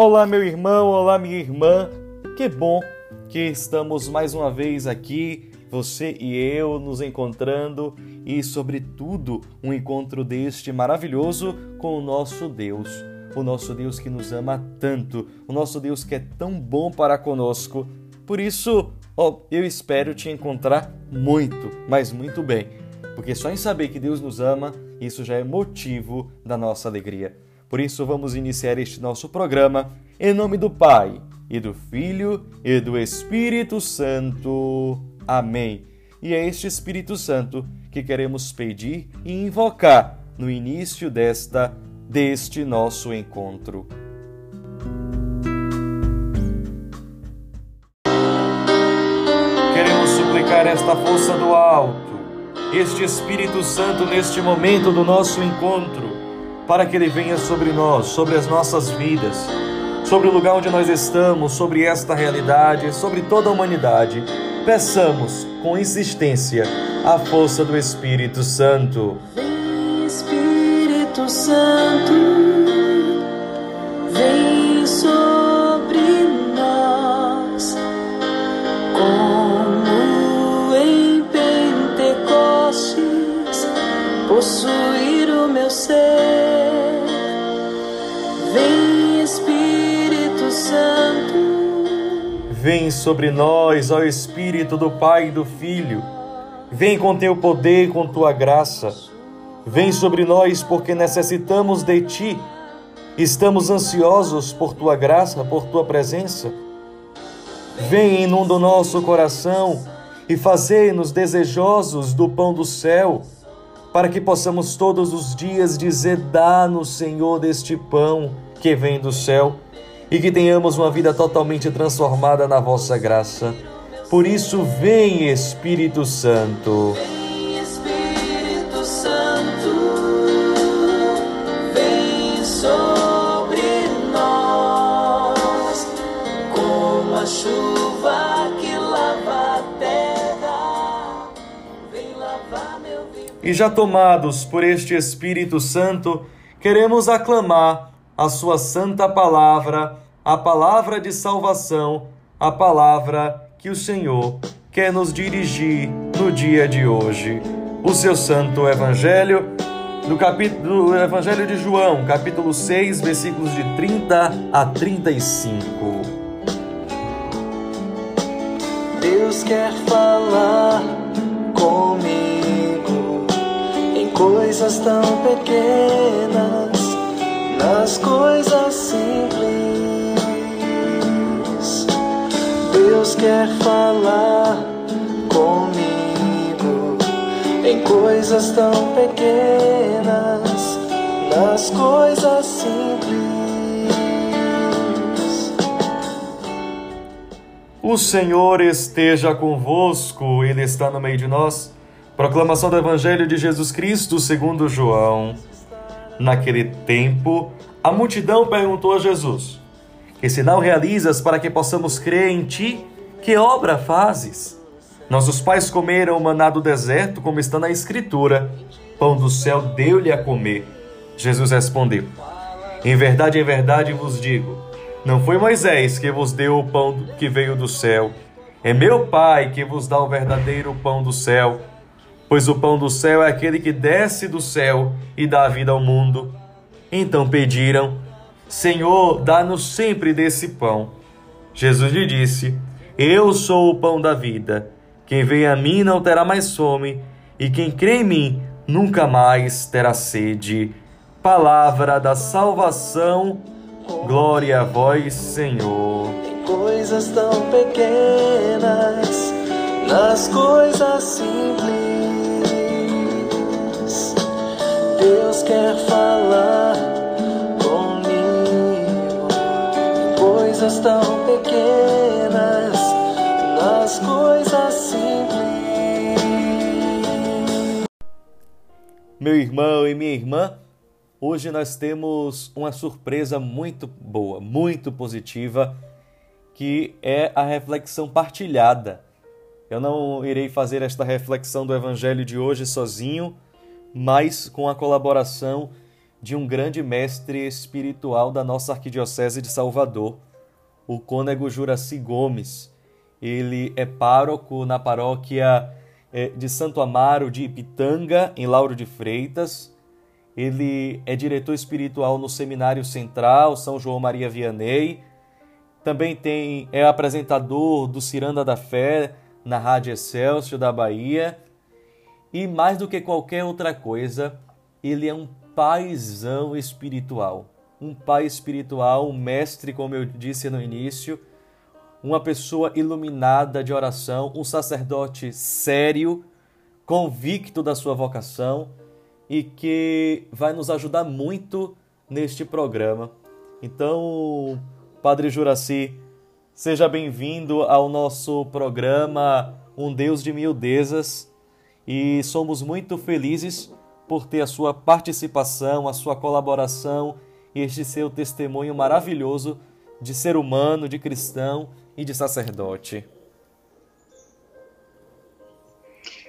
Olá, meu irmão, olá, minha irmã. Que bom que estamos mais uma vez aqui, você e eu nos encontrando e, sobretudo, um encontro deste maravilhoso com o nosso Deus. O nosso Deus que nos ama tanto, o nosso Deus que é tão bom para conosco. Por isso, eu espero te encontrar muito, mas muito bem, porque só em saber que Deus nos ama, isso já é motivo da nossa alegria. Por isso, vamos iniciar este nosso programa em nome do Pai, e do Filho, e do Espírito Santo. Amém. E é este Espírito Santo que queremos pedir e invocar no início desta deste nosso encontro. Queremos suplicar esta força do alto, este Espírito Santo neste momento do nosso encontro para que Ele venha sobre nós, sobre as nossas vidas, sobre o lugar onde nós estamos, sobre esta realidade, sobre toda a humanidade. Peçamos com insistência a força do Espírito Santo. Vem, Espírito Santo, vem sobre nós, como em Pentecostes, possuir o meu ser. Vem sobre nós, ó Espírito do Pai e do Filho. Vem com teu poder e com tua graça. Vem sobre nós porque necessitamos de ti. Estamos ansiosos por tua graça, por tua presença. Vem, inunda o nosso coração e fazei-nos desejosos do pão do céu, para que possamos todos os dias dizer: Dá-nos, Senhor, deste pão que vem do céu e que tenhamos uma vida totalmente transformada na vossa graça. Por isso, vem Espírito Santo. Vem Espírito Santo, vem sobre nós, como a chuva que lava a terra. Vem lavar meu. E já tomados por este Espírito Santo, queremos aclamar a sua santa palavra, a palavra de salvação, a palavra que o Senhor quer nos dirigir no dia de hoje. O seu santo evangelho do capítulo do Evangelho de João, capítulo 6, versículos de 30 a 35. Deus quer falar comigo em coisas tão pequenas nas coisas simples. Deus quer falar comigo em coisas tão pequenas, nas coisas simples. O Senhor esteja convosco, Ele está no meio de nós. Proclamação do Evangelho de Jesus Cristo segundo João. Naquele tempo, a multidão perguntou a Jesus: Que sinal realizas para que possamos crer em ti? Que obra fazes? Nossos pais comeram o maná do deserto, como está na Escritura. Pão do céu deu-lhe a comer. Jesus respondeu: Em verdade, em verdade vos digo: Não foi Moisés que vos deu o pão que veio do céu. É meu Pai que vos dá o verdadeiro pão do céu pois o pão do céu é aquele que desce do céu e dá vida ao mundo. Então pediram: Senhor, dá-nos sempre desse pão. Jesus lhe disse: Eu sou o pão da vida. Quem vem a mim não terá mais fome, e quem crê em mim nunca mais terá sede. Palavra da salvação, glória a vós, Senhor. Coisas tão pequenas, nas coisas simples Deus quer falar comigo coisas tão pequenas, nas coisas simples. Meu irmão e minha irmã, hoje nós temos uma surpresa muito boa, muito positiva, que é a reflexão partilhada. Eu não irei fazer esta reflexão do Evangelho de hoje sozinho mas com a colaboração de um grande mestre espiritual da nossa Arquidiocese de Salvador, o cônego Juraci Gomes. Ele é pároco na paróquia eh, de Santo Amaro de Ipitanga, em Lauro de Freitas. Ele é diretor espiritual no Seminário Central São João Maria Vianney. Também tem é apresentador do Ciranda da Fé na Rádio Excelsior da Bahia. E mais do que qualquer outra coisa, ele é um paizão espiritual. Um pai espiritual, um mestre, como eu disse no início, uma pessoa iluminada de oração, um sacerdote sério, convicto da sua vocação e que vai nos ajudar muito neste programa. Então, Padre Juraci, seja bem-vindo ao nosso programa Um Deus de Miudezas e somos muito felizes por ter a sua participação, a sua colaboração e este seu testemunho maravilhoso de ser humano, de cristão e de sacerdote.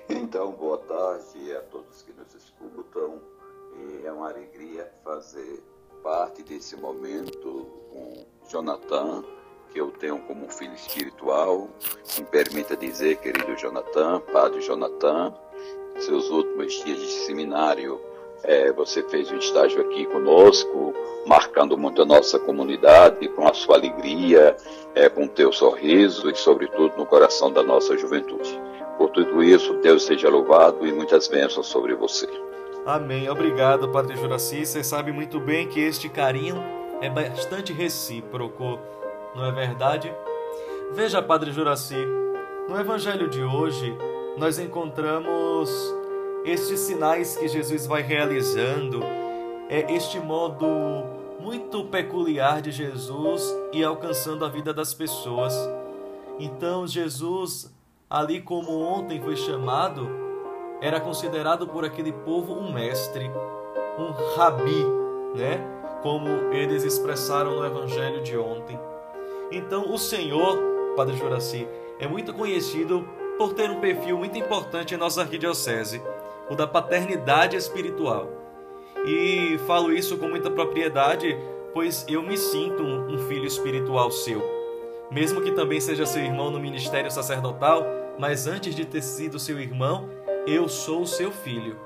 Então, boa tarde a todos que nos escutam. É uma alegria fazer parte desse momento com Jonathan, que eu tenho como filho espiritual. Me permita dizer, querido Jonathan, Padre Jonathan, seus últimos dias de seminário, é, você fez um estágio aqui conosco, marcando muito a nossa comunidade com a sua alegria, é, com o teu sorriso e, sobretudo, no coração da nossa juventude. Por tudo isso, Deus seja louvado e muitas bênçãos sobre você. Amém. Obrigado, Padre Juraci. Você sabe muito bem que este carinho é bastante recíproco, não é verdade? Veja, Padre Juraci, no Evangelho de hoje, nós encontramos estes sinais que Jesus vai realizando, é este modo muito peculiar de Jesus e alcançando a vida das pessoas. Então, Jesus, ali como ontem foi chamado, era considerado por aquele povo um mestre, um rabi, né? Como eles expressaram no evangelho de ontem. Então, o Senhor, Padre Juraci, é muito conhecido por ter um perfil muito importante em nossa arquidiocese, o da paternidade espiritual. E falo isso com muita propriedade, pois eu me sinto um filho espiritual seu. Mesmo que também seja seu irmão no ministério sacerdotal, mas antes de ter sido seu irmão, eu sou seu filho.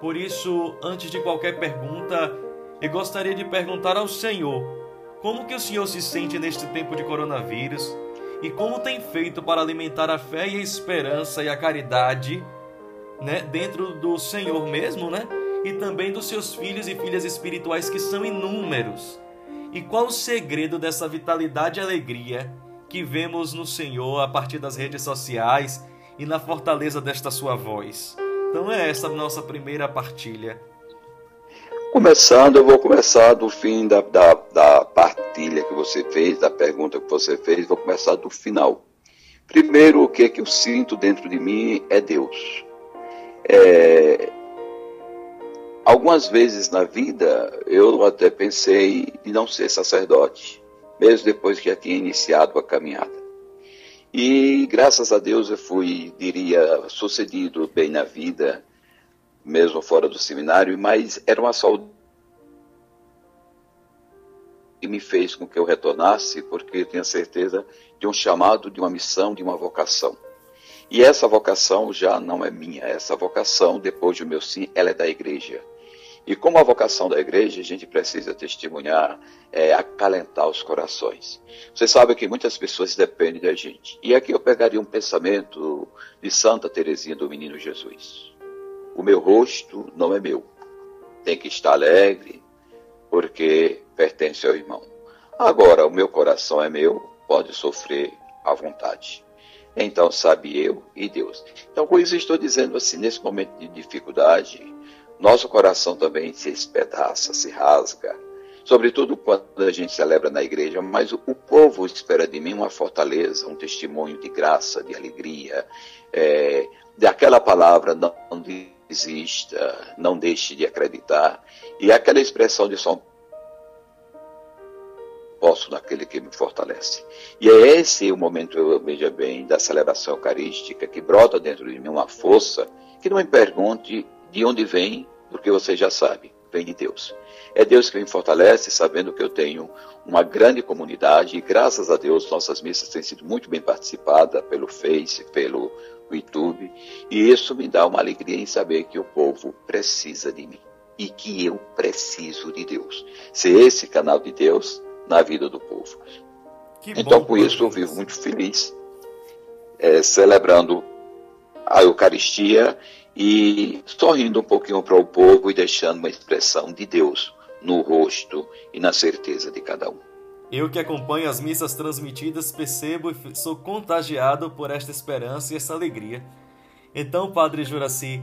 Por isso, antes de qualquer pergunta, eu gostaria de perguntar ao Senhor: como que o Senhor se sente neste tempo de coronavírus? e como tem feito para alimentar a fé e a esperança e a caridade, né, dentro do Senhor mesmo, né? E também dos seus filhos e filhas espirituais que são inúmeros. E qual o segredo dessa vitalidade e alegria que vemos no Senhor a partir das redes sociais e na fortaleza desta sua voz? Então é essa a nossa primeira partilha. Começando, eu vou começar do fim da, da, da, partilha que você fez, da pergunta que você fez, vou começar do final. Primeiro, o que é que eu sinto dentro de mim é Deus. É, algumas vezes na vida, eu até pensei em não ser sacerdote, mesmo depois que já tinha iniciado a caminhada. E graças a Deus eu fui, diria, sucedido bem na vida, mesmo fora do seminário, mas era uma saúde que me fez com que eu retornasse, porque eu tinha certeza de um chamado, de uma missão, de uma vocação. E essa vocação já não é minha, essa vocação, depois do meu sim, ela é da igreja. E como a vocação da igreja, a gente precisa testemunhar, é, acalentar os corações. Você sabe que muitas pessoas dependem da gente. E aqui eu pegaria um pensamento de Santa Teresinha do Menino Jesus. O meu rosto não é meu. Tem que estar alegre, porque pertence ao irmão. Agora, o meu coração é meu, pode sofrer à vontade. Então, sabe eu e Deus. Então, com isso, estou dizendo assim: nesse momento de dificuldade, nosso coração também se espedaça, se rasga. Sobretudo quando a gente celebra na igreja, mas o, povo espera de mim uma fortaleza, um testemunho de graça, de alegria, é, daquela palavra não desista, não deixe de acreditar. E aquela expressão de São posso naquele que me fortalece. E é esse o momento, veja bem, da celebração eucarística, que brota dentro de mim uma força que não me pergunte de onde vem, porque você já sabe. vem de Deus. É Deus que me fortalece, sabendo que eu tenho uma grande comunidade e graças a Deus nossas missas têm sido muito bem participadas pelo Face, pelo YouTube, e isso me dá uma alegria em saber que o povo precisa de mim e que eu preciso de Deus. Ser esse canal de Deus na vida do povo. Que então, com isso, eu vivo muito feliz, é, celebrando a Eucaristia e sorrindo um pouquinho para o povo e deixando uma expressão de Deus no rosto e na certeza de cada um. Eu que acompanho as missas transmitidas percebo e sou contagiado por esta esperança e essa alegria. Então, Padre Juraci,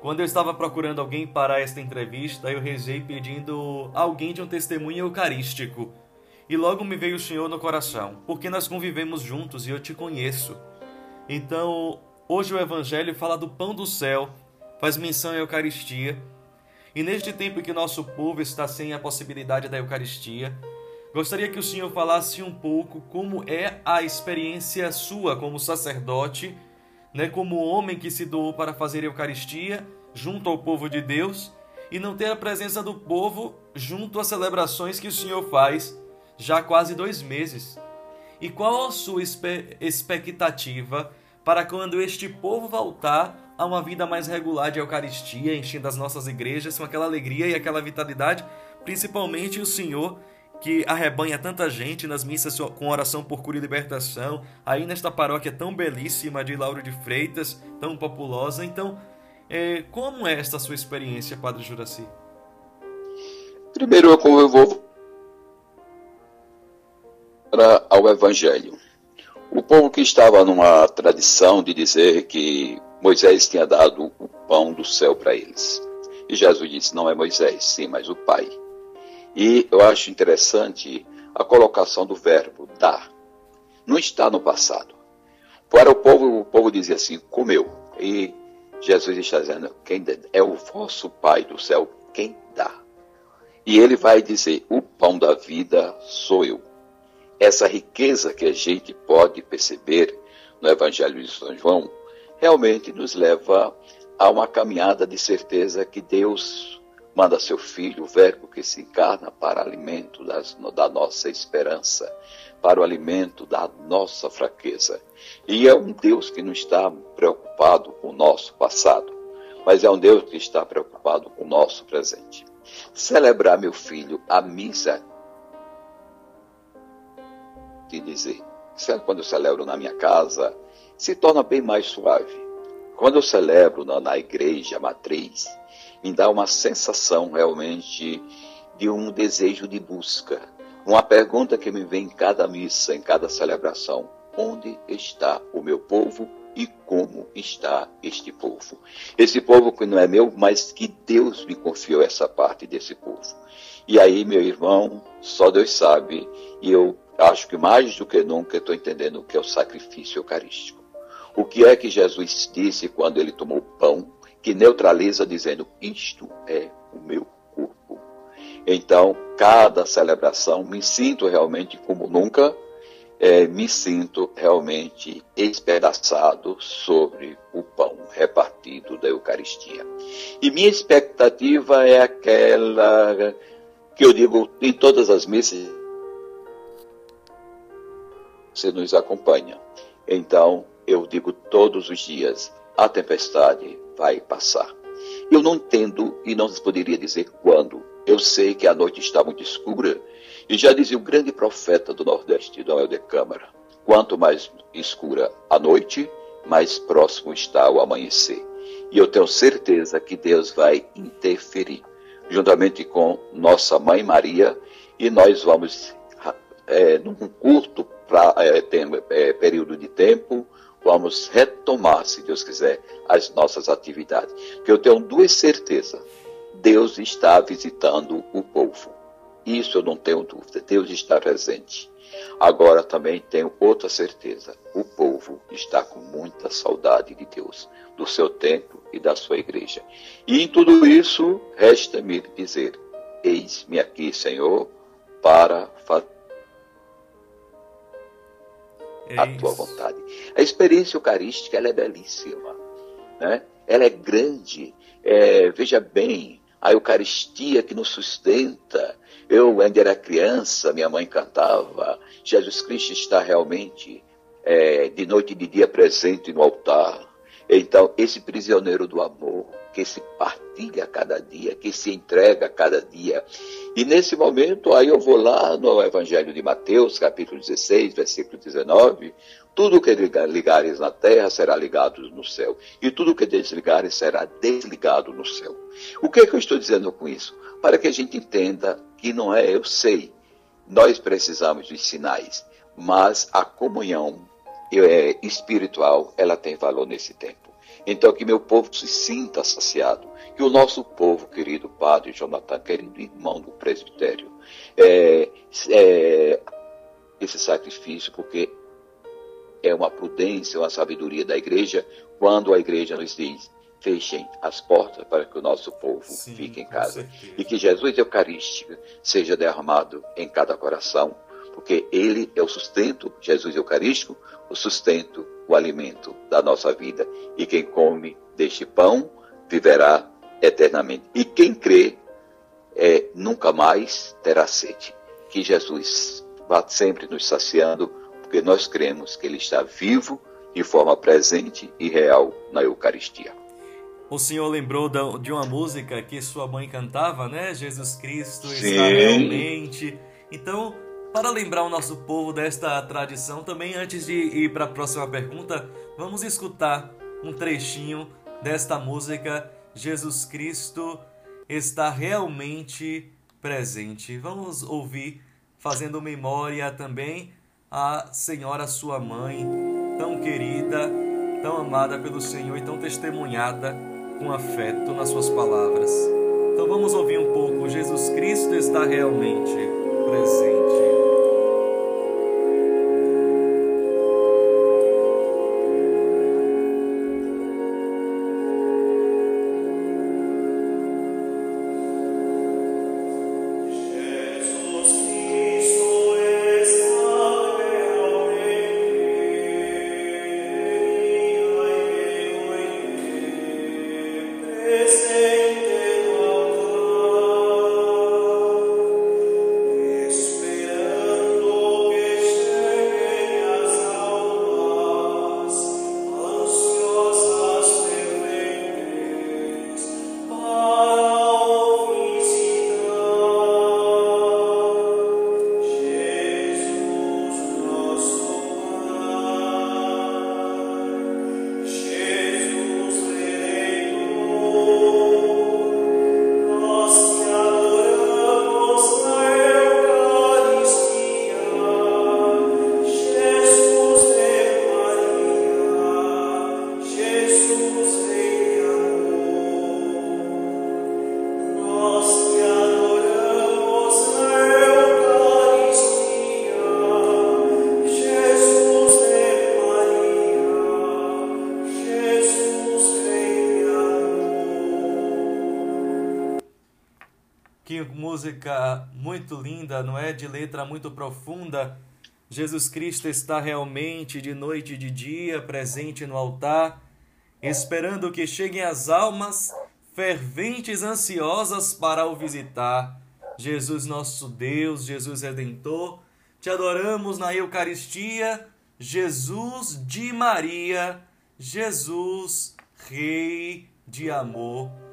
quando eu estava procurando alguém para esta entrevista, eu rezei pedindo alguém de um testemunho eucarístico. E logo me veio o Senhor no coração, porque nós convivemos juntos e eu te conheço. Então, hoje o Evangelho fala do pão do céu, faz menção à Eucaristia. E neste tempo em que nosso povo está sem a possibilidade da Eucaristia, gostaria que o Senhor falasse um pouco como é a experiência sua como sacerdote, né, como homem que se doou para fazer Eucaristia junto ao povo de Deus e não ter a presença do povo junto às celebrações que o Senhor faz já há quase dois meses. E qual a sua expectativa para quando este povo voltar a uma vida mais regular de Eucaristia, enchendo as nossas igrejas com aquela alegria e aquela vitalidade, principalmente o Senhor que arrebanha tanta gente nas missas com oração por cura e libertação, aí nesta paróquia tão belíssima de Lauro de Freitas, tão populosa. Então, é, como é esta sua experiência, Padre Juraci? Primeiro eu vou ao Evangelho. O povo que estava numa tradição de dizer que Moisés tinha dado o pão do céu para eles. E Jesus disse: não é Moisés, sim, mas o Pai. E eu acho interessante a colocação do verbo dar. Não está no passado. Para o povo, o povo dizia assim: comeu. E Jesus está dizendo: quem é o vosso Pai do céu, quem dá. E ele vai dizer: o pão da vida sou eu essa riqueza que a gente pode perceber no Evangelho de São João realmente nos leva a uma caminhada de certeza que Deus manda seu Filho, o Verbo que se encarna, para alimento das, da nossa esperança, para o alimento da nossa fraqueza. E é um Deus que não está preocupado com o nosso passado, mas é um Deus que está preocupado com o nosso presente. Celebrar, meu filho, a missa te dizer. Certo? Quando eu celebro na minha casa, se torna bem mais suave. Quando eu celebro na, na igreja matriz, me dá uma sensação realmente de um desejo de busca. Uma pergunta que me vem em cada missa, em cada celebração: onde está o meu povo e como está este povo? Esse povo que não é meu, mas que Deus me confiou essa parte desse povo. E aí, meu irmão, só Deus sabe, e eu acho que mais do que nunca estou entendendo o que é o sacrifício eucarístico. O que é que Jesus disse quando ele tomou o pão, que neutraliza dizendo: Isto é o meu corpo. Então, cada celebração, me sinto realmente como nunca, é, me sinto realmente espedaçado sobre o pão repartido da Eucaristia. E minha expectativa é aquela que eu digo em todas as missas você nos acompanha. Então, eu digo todos os dias: a tempestade vai passar. Eu não entendo e não poderia dizer quando. Eu sei que a noite está muito escura e já dizia o grande profeta do Nordeste, Dom Helder Câmara: quanto mais escura a noite, mais próximo está o amanhecer. E eu tenho certeza que Deus vai interferir, juntamente com nossa Mãe Maria, e nós vamos, é, num curto pra, é, tem, é, período de tempo, vamos retomar, se Deus quiser, as nossas atividades. Que eu tenho duas certezas. Deus está visitando o povo. Isso eu não tenho dúvida. Deus está presente. Agora também tenho outra certeza. O povo está com muita saudade de Deus, do seu templo e da sua igreja. E em tudo isso, resta-me dizer: Eis-me aqui, Senhor, para fazer é a tua vontade. A experiência eucarística ela é belíssima, né? ela é grande. É, veja bem, a Eucaristia que nos sustenta. Eu ainda era criança, minha mãe cantava, Jesus Cristo está realmente é, de noite e de dia presente no altar. Então, esse prisioneiro do amor, que se partilha cada dia, que se entrega cada dia. E nesse momento, aí eu vou lá no Evangelho de Mateus, capítulo 16, versículo 19, tudo que ligares na terra será ligado no céu, e tudo que desligares será desligado no céu. O que, é que eu estou dizendo com isso? Para que a gente entenda que não é eu sei, nós precisamos dos sinais, mas a comunhão espiritual ela tem valor nesse tempo. Então, que meu povo se sinta saciado. Que o nosso povo, querido Padre Jonathan, querido irmão do presbitério, é, é, esse sacrifício, porque é uma prudência, uma sabedoria da igreja, quando a igreja nos diz: fechem as portas para que o nosso povo Sim, fique em casa. E que Jesus Eucarístico seja derramado em cada coração, porque Ele é o sustento, Jesus Eucarístico, o sustento o alimento da nossa vida. E quem come deste pão viverá eternamente. E quem crê é, nunca mais terá sede. Que Jesus vá sempre nos saciando, porque nós cremos que Ele está vivo de forma presente e real na Eucaristia. O senhor lembrou de uma música que sua mãe cantava, né? Jesus Cristo Sim. está realmente. Então, para lembrar o nosso povo desta tradição, também antes de ir para a próxima pergunta, vamos escutar um trechinho desta música Jesus Cristo está realmente presente. Vamos ouvir, fazendo memória também a Senhora, sua mãe, tão querida, tão amada pelo Senhor e tão testemunhada com afeto nas suas palavras. Então vamos ouvir um pouco. Jesus Cristo está realmente música muito linda, não é? De letra muito profunda. Jesus Cristo está realmente de noite e de dia presente no altar, esperando que cheguem as almas ferventes, ansiosas para o visitar. Jesus, nosso Deus, Jesus Redentor, te adoramos na Eucaristia, Jesus de Maria, Jesus, Rei de amor.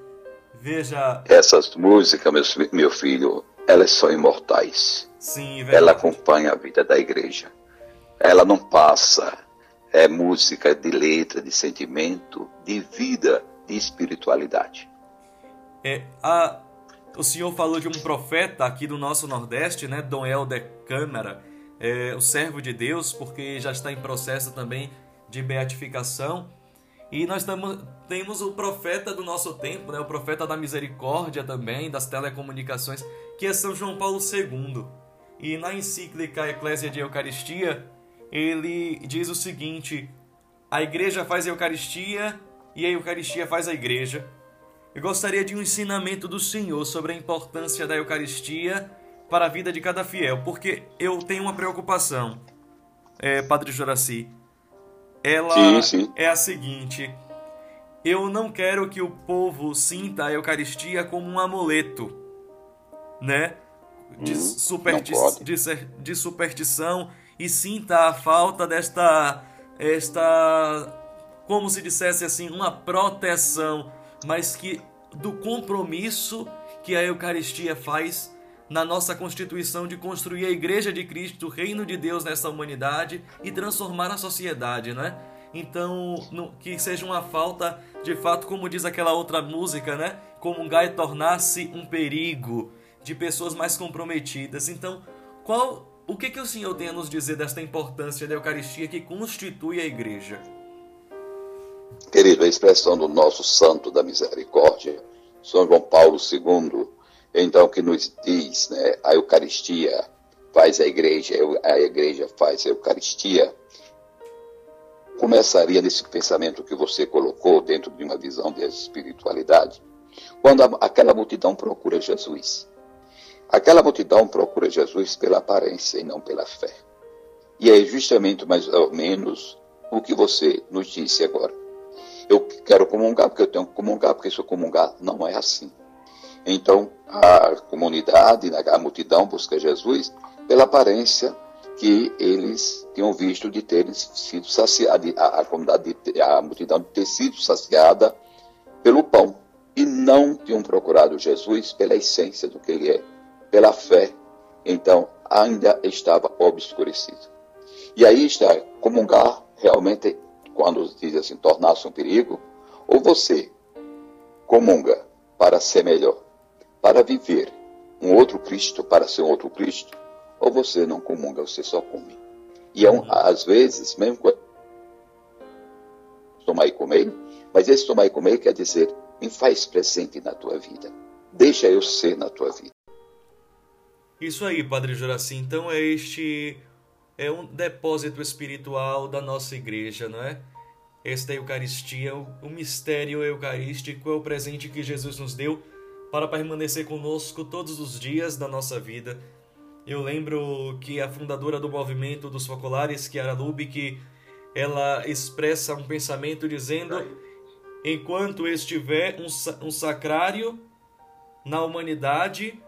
Veja. Essas músicas, meu, meu filho, elas são imortais. Sim, verdade. Ela acompanha a vida da igreja. Ela não passa. É música de letra, de sentimento, de vida, de espiritualidade. É, a, o senhor falou de um profeta aqui do nosso Nordeste, né? Dom Helder Câmara, é, o servo de Deus, porque já está em processo também de beatificação. E nós tamo, temos o profeta do nosso tempo, né? o profeta da misericórdia também, das telecomunicações, que é São João Paulo II. E na encíclica Eclésia de Eucaristia, ele diz o seguinte: a igreja faz a Eucaristia e a Eucaristia faz a igreja. Eu gostaria de um ensinamento do Senhor sobre a importância da Eucaristia para a vida de cada fiel, porque eu tenho uma preocupação, é, Padre Joraci ela sim, sim. é a seguinte: eu não quero que o povo sinta a Eucaristia como um amuleto, né? De, Hum, superti de, de superstição e sinta a falta desta esta como se dissesse assim uma proteção, mas que do compromisso que a Eucaristia faz na nossa constituição de construir a Igreja de Cristo, o reino de Deus nessa humanidade e transformar a sociedade, né? Então, que seja uma falta, de fato, como diz aquela outra música, né? Comungar e tornar-se um perigo de pessoas mais comprometidas. Então, qual o que, que o Senhor tem a nos dizer desta importância da Eucaristia que constitui a Igreja? Querido, a expressão do nosso santo da misericórdia, São João Paulo II, então que nos diz, né, a Eucaristia faz a igreja, a igreja faz a Eucaristia, começaria nesse pensamento que você colocou dentro de uma visão de espiritualidade, quando aquela multidão procura Jesus. Aquela multidão procura Jesus pela aparência e não pela fé. E é justamente mais ou menos o que você nos disse agora. Eu quero comungar porque eu tenho que comungar, porque se eu comungar, não é assim. Então, a comunidade, né, a multidão busca Jesus pela aparência que eles tinham visto de terem sido saciados, a, a comunidade, a multidão de ter sido saciada pelo pão. E não tinham procurado Jesus pela essência do que ele é, pela fé. Então, ainda estava obscurecido. E aí está, comungar realmente, quando diz assim, tornar-se um perigo, ou você comunga para ser melhor, para viver um outro Cristo, para ser um outro Cristo, ou você não comunga, você só come. E é um, às vezes, mesmo quando tomar e comer, mas esse tomar e comer quer dizer, me faz presente na tua vida. Deixa eu ser na tua vida. Isso aí, Padre Juraci. Então é este é um depósito espiritual da nossa igreja, não é? Esta Eucaristia, o, o mistério eucarístico é o presente que Jesus nos deu para permanecer conosco todos os dias da nossa vida. Eu lembro que a fundadora do movimento dos focolares, Chiara Lubick, ela expressa um pensamento dizendo: enquanto estiver um, um sacrário na humanidade,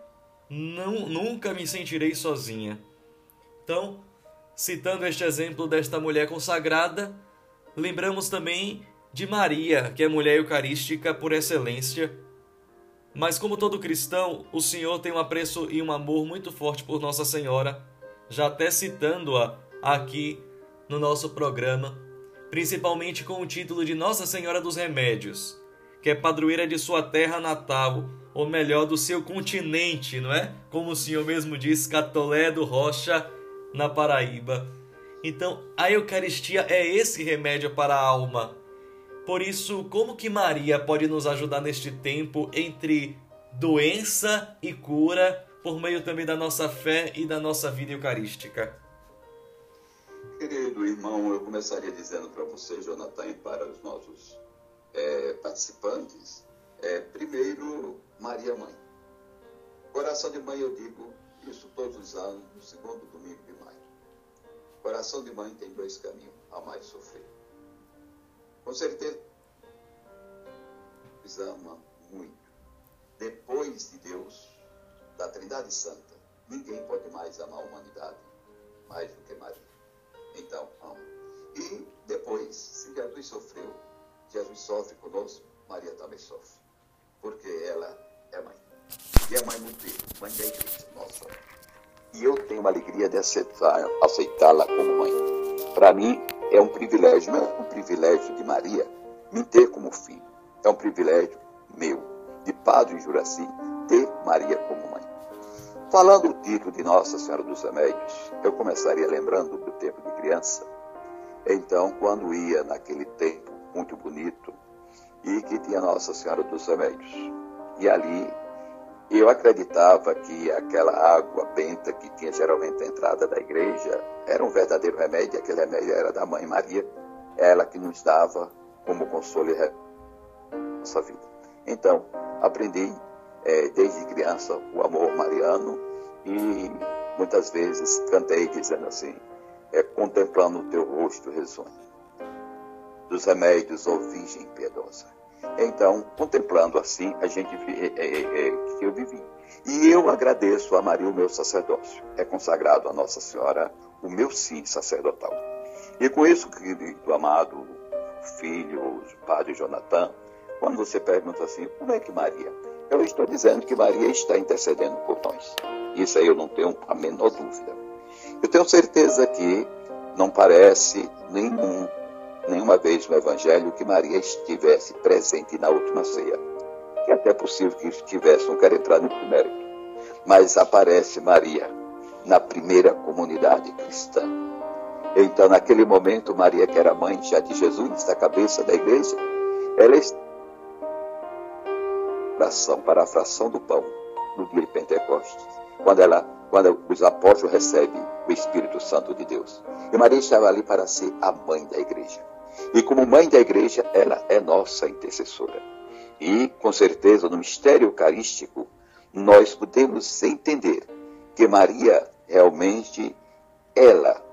não, nunca me sentirei sozinha. Então, citando este exemplo desta mulher consagrada, lembramos também de Maria, que é mulher eucarística por excelência. Mas, como todo cristão, o Senhor tem um apreço e um amor muito forte por Nossa Senhora, já até citando-a aqui no nosso programa, principalmente com o título de Nossa Senhora dos Remédios, que é padroeira de sua terra natal, ou melhor, do seu continente, não é? Como o Senhor mesmo diz, Catolé do Rocha, na Paraíba. Então, a Eucaristia é esse remédio para a alma. Por isso, como que Maria pode nos ajudar neste tempo entre doença e cura, por meio também da nossa fé e da nossa vida eucarística? Querido irmão, eu começaria dizendo para você, Jonathan, e para os nossos eh, participantes, eh, primeiro, Maria Mãe. Coração de mãe, eu digo isso todos os anos, no segundo domingo de maio. Coração de mãe tem dois caminhos, amar e sofrer. Com certeza, nos ama muito. Depois de Deus, da Trindade Santa, ninguém pode mais amar a humanidade mais do que Maria. Então, ama. E depois, se Jesus sofreu, Jesus sofre conosco, Maria também sofre. Porque ela é mãe. E é mãe no peito, mãe da igreja, nossa. E eu tenho uma alegria de aceitá-la como mãe. Para mim, é um privilégio, não é um privilégio de Maria me ter como filho. É um privilégio meu, de Padre Juraci, ter Maria como mãe. Falando o título de Nossa Senhora dos Remédios, eu começaria lembrando do tempo de criança. Então, quando ia naquele tempo muito bonito e que tinha Nossa Senhora dos Remédios. E ali eu acreditava que aquela água benta que tinha geralmente a entrada da igreja era um verdadeiro remédio, aquele remédio era da Mãe Maria, ela que nos dava como consolo e nossa vida. Então, aprendi eh, desde criança o amor mariano e muitas vezes cantei dizendo assim, é, contemplando o teu rosto risonho, dos remédios, ó Virgem piedosa. Então, contemplando assim, a gente é, é, é, que eu vivi. E eu agradeço a Maria o meu sacerdócio. É consagrado a Nossa Senhora o meu sim sacerdotal. E com isso, querido amado filho, padre Jonathan, quando você pergunta assim, como é que Maria? Eu estou dizendo que Maria está intercedendo por nós. Isso aí eu não tenho a menor dúvida. Eu tenho certeza que não parece nenhum, nenhuma vez no Evangelho que Maria estivesse presente na última ceia. Que é até possível que estivesse, não quero entrar no mérito. Mas aparece Maria na primeira comunidade cristã. Então, naquele momento, Maria, que era mãe já de Jesus, da cabeça da igreja, ela oração para a fração do pão no dia de Pentecostes, quando ela, quando os apóstolos recebem o Espírito Santo de Deus. E Maria estava ali para ser a mãe da igreja. E como mãe da igreja, ela é nossa intercessora. E, com certeza, no mistério eucarístico, nós podemos entender que Maria realmente, ela,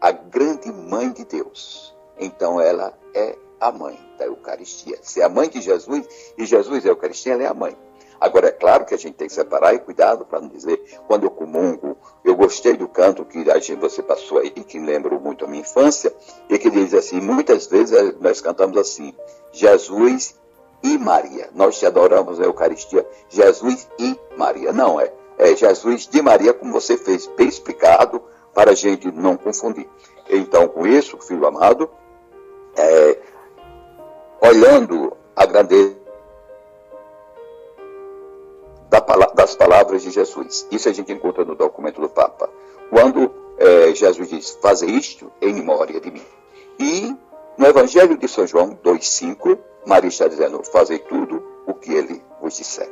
a grande mãe de Deus, então ela é a mãe da Eucaristia. Se é a mãe de Jesus e Jesus é a Eucaristia, ela é a mãe. Agora, é claro que a gente tem que separar e cuidado para não dizer, quando eu comungo, eu gostei do canto que a gente, você passou aí, que lembra muito a minha infância, e que diz assim, muitas vezes eh, nós cantamos assim, Jesus e Maria. Nós te adoramos na Eucaristia, Jesus e Maria. Não, é, é Jesus de Maria, como você fez, bem explicado, para a gente não confundir. Então, com isso, filho amado, é, olhando a grandeza das palavras de Jesus. Isso a gente encontra no documento do Papa. Quando é, Jesus diz, fazer isto em memória de mim. E no Evangelho de São João 2,5, Maria está dizendo, fazer tudo o que ele vos disser.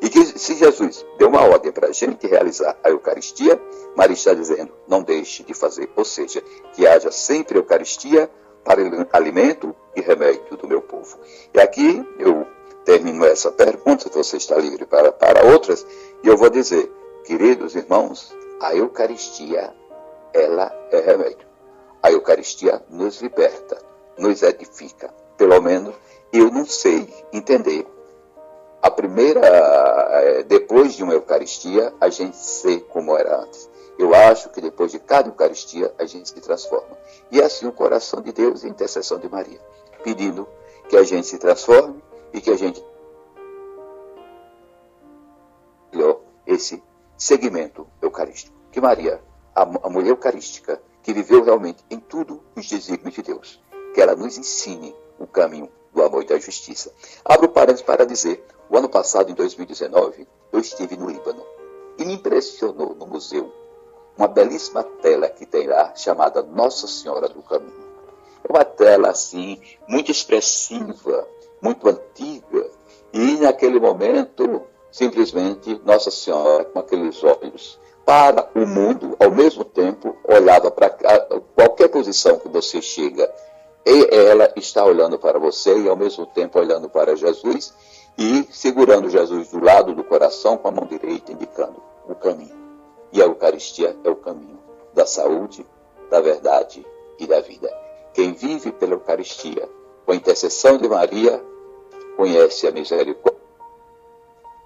E que se Jesus deu uma ordem para a gente realizar a Eucaristia, Maria está dizendo, não deixe de fazer. Ou seja, que haja sempre Eucaristia para alimento e remédio do meu povo. E aqui eu termino essa pergunta, você está livre para, para outras, e eu vou dizer, queridos irmãos, a Eucaristia, ela é remédio. A Eucaristia nos liberta, nos edifica. Pelo menos eu não sei entender. A primeira, eh, depois de uma Eucaristia, a gente sei como era antes. Eu acho que depois de cada Eucaristia a gente se transforma. E é assim o coração de Deus e a intercessão de Maria, pedindo que a gente se transforme e que a gente melhor esse segmento eucarístico. Que Maria, a, a mulher eucarística, que viveu realmente em tudo os desígnios de Deus, que ela nos ensine o caminho do amor e da justiça. Abro parênteses para dizer, o ano passado, em 2019, eu estive no Líbano e me impressionou no museu uma belíssima tela que tem lá, chamada Nossa Senhora do Caminho. É uma tela assim, muito expressiva, muito antiga, e naquele momento, simplesmente, Nossa Senhora, com aqueles olhos para o mundo, ao mesmo tempo, olhava para qualquer posição que você chega, e ela está olhando para você e ao mesmo tempo olhando para Jesus e segurando Jesus do lado do coração com a mão direita, indicando o caminho. E a Eucaristia é o caminho da saúde, da verdade e da vida. Quem vive pela Eucaristia, com a intercessão de Maria, conhece a misericórdia,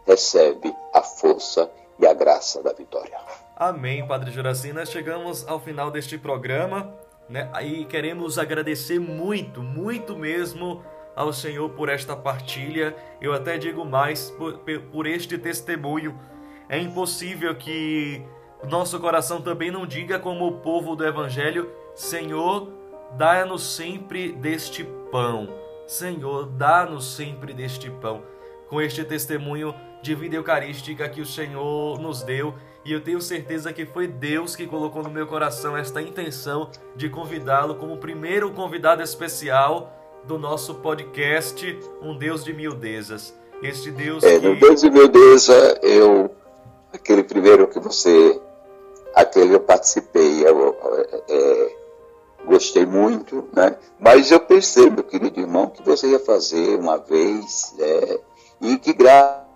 recebe a força e a graça da vitória. Amém, Padre Juraci. Nós chegamos ao final deste programa, né? E queremos agradecer muito, muito mesmo ao Senhor por esta partilha. Eu até digo mais por, por este testemunho é impossível que nosso coração também não diga como o povo do Evangelho: Senhor, dá-nos sempre deste pão. Senhor, dá-nos sempre deste pão. Com este testemunho de vida eucarística que o Senhor nos deu, e eu tenho certeza que foi Deus que colocou no meu coração esta intenção de convidá-lo como primeiro convidado especial do nosso podcast Um Deus de Miudezas. Este Deus é, que... No Deus de Miudeza, eu aquele primeiro que você, aquele eu participei, eu, é, gostei muito, né? Mas eu pensei, meu querido irmão, que você ia fazer uma vez, é, e que graças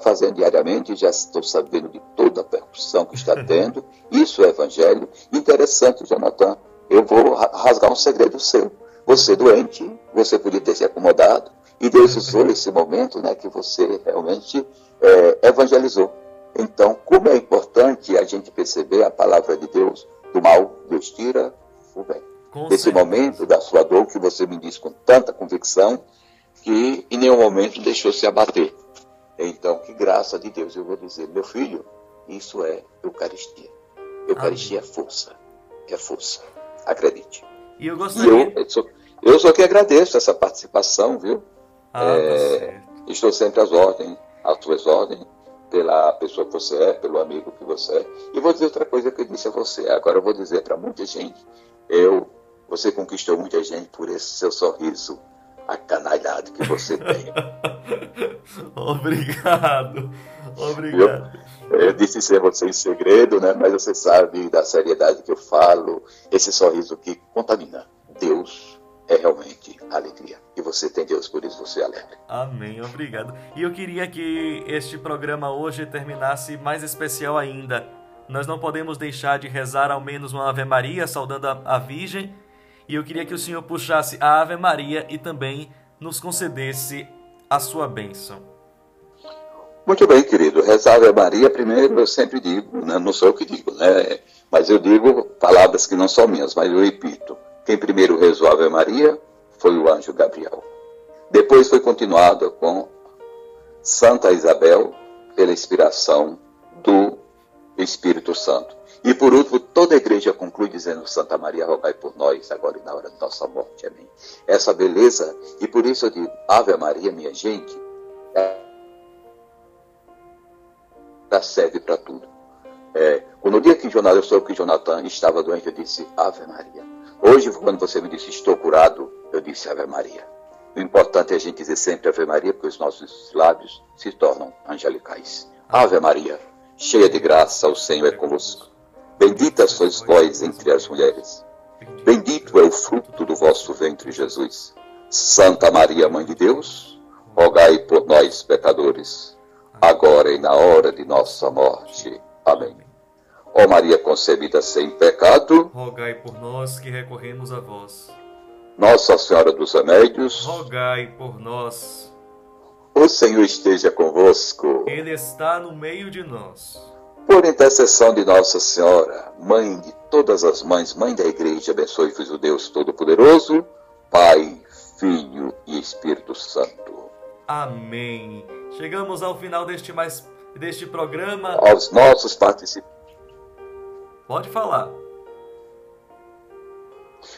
fazendo diariamente, já estou sabendo de toda a percussão que está tendo. Isso é evangelho. Interessante, Jonathan. Eu vou rasgar um segredo seu. você doente, você podia ter se acomodado, e Deus usou esse momento né, que você realmente é, evangelizou. Então, como é importante a gente perceber a palavra de Deus, do mal, Deus tira o bem. Com Nesse certeza. momento da sua dor, que você me diz com tanta convicção, que em nenhum momento deixou se abater. Então, que graça de Deus, eu vou dizer, meu filho, isso é Eucaristia. Eucaristia Amém. é força. É força. Acredite. E eu gostaria. Eu, eu, sou, eu só que agradeço essa participação, viu? Ah, tá é, estou sempre às ordens, às tuas ordens, pela pessoa que você é, pelo amigo que você é. E vou dizer outra coisa que eu disse a você. Agora eu vou dizer para muita gente. Eu, você conquistou muita gente por esse seu sorriso a canalhada que você tem. obrigado, obrigado. Eu, eu disse ser você em segredo, né? Mas você sabe da seriedade que eu falo, esse sorriso que contamina. Deus é realmente alegria. Você tem Deus, por isso você é alegre. Amém, obrigado. E eu queria que este programa hoje terminasse mais especial ainda. Nós não podemos deixar de rezar ao menos uma Ave Maria, saudando a, a Virgem e eu queria que o Senhor puxasse a Ave Maria e também nos concedesse a sua bênção. Muito bem, querido. Rezar Ave Maria, primeiro eu sempre digo, né? não sou eu que digo, né? mas eu digo palavras que não são minhas, mas eu repito. Quem primeiro rezou Ave Maria foi o anjo Gabriel. Depois foi continuado com Santa Isabel, pela inspiração do Espírito Santo. E por último, toda a igreja conclui dizendo: Santa Maria, rogai por nós, agora e na hora de nossa morte. Amém. Essa beleza, e por isso eu digo: Ave Maria, minha gente, ela serve para tudo. É, no dia que Jonathan, eu soube que Jonathan estava doente, eu disse Ave Maria. Hoje, quando você me disse estou curado, eu disse Ave Maria. O importante é a gente dizer sempre Ave Maria, porque os nossos lábios se tornam angelicais. Ave Maria, cheia de graça, o Senhor é convosco. Bendita sois vós entre as mulheres. Bendito é o fruto do vosso ventre, Jesus. Santa Maria, Mãe de Deus, rogai por nós, pecadores, agora e na hora de nossa morte. Amém. Ó Maria concebida sem pecado, rogai por nós que recorremos a vós. Nossa Senhora dos Remédios, rogai por nós. O Senhor esteja convosco. Ele está no meio de nós. Por intercessão de Nossa Senhora, Mãe de todas as mães, Mãe da Igreja, abençoe-vos o Deus Todo-Poderoso, Pai, Filho e Espírito Santo. Amém. Chegamos ao final deste mais deste programa. Aos nossos participantes. Pode falar.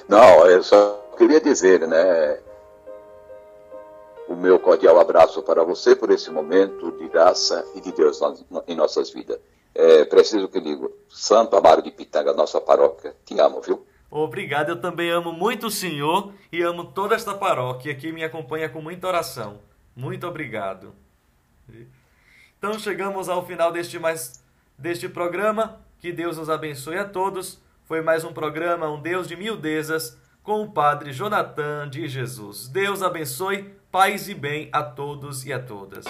Não, eu só queria dizer, né? O meu cordial abraço para você por esse momento de graça e de Deus em nossas vidas. É preciso que digo, Santo Amaro de Pitanga, nossa paróquia, te amo, viu? Obrigado, eu também amo muito o Senhor e amo toda esta paróquia que me acompanha com muita oração. Muito obrigado. Então chegamos ao final deste mais deste programa. Que Deus nos abençoe a todos. Foi mais um programa Um Deus de Mildezas com o Padre Jonathan de Jesus. Deus abençoe, paz e bem a todos e a todas.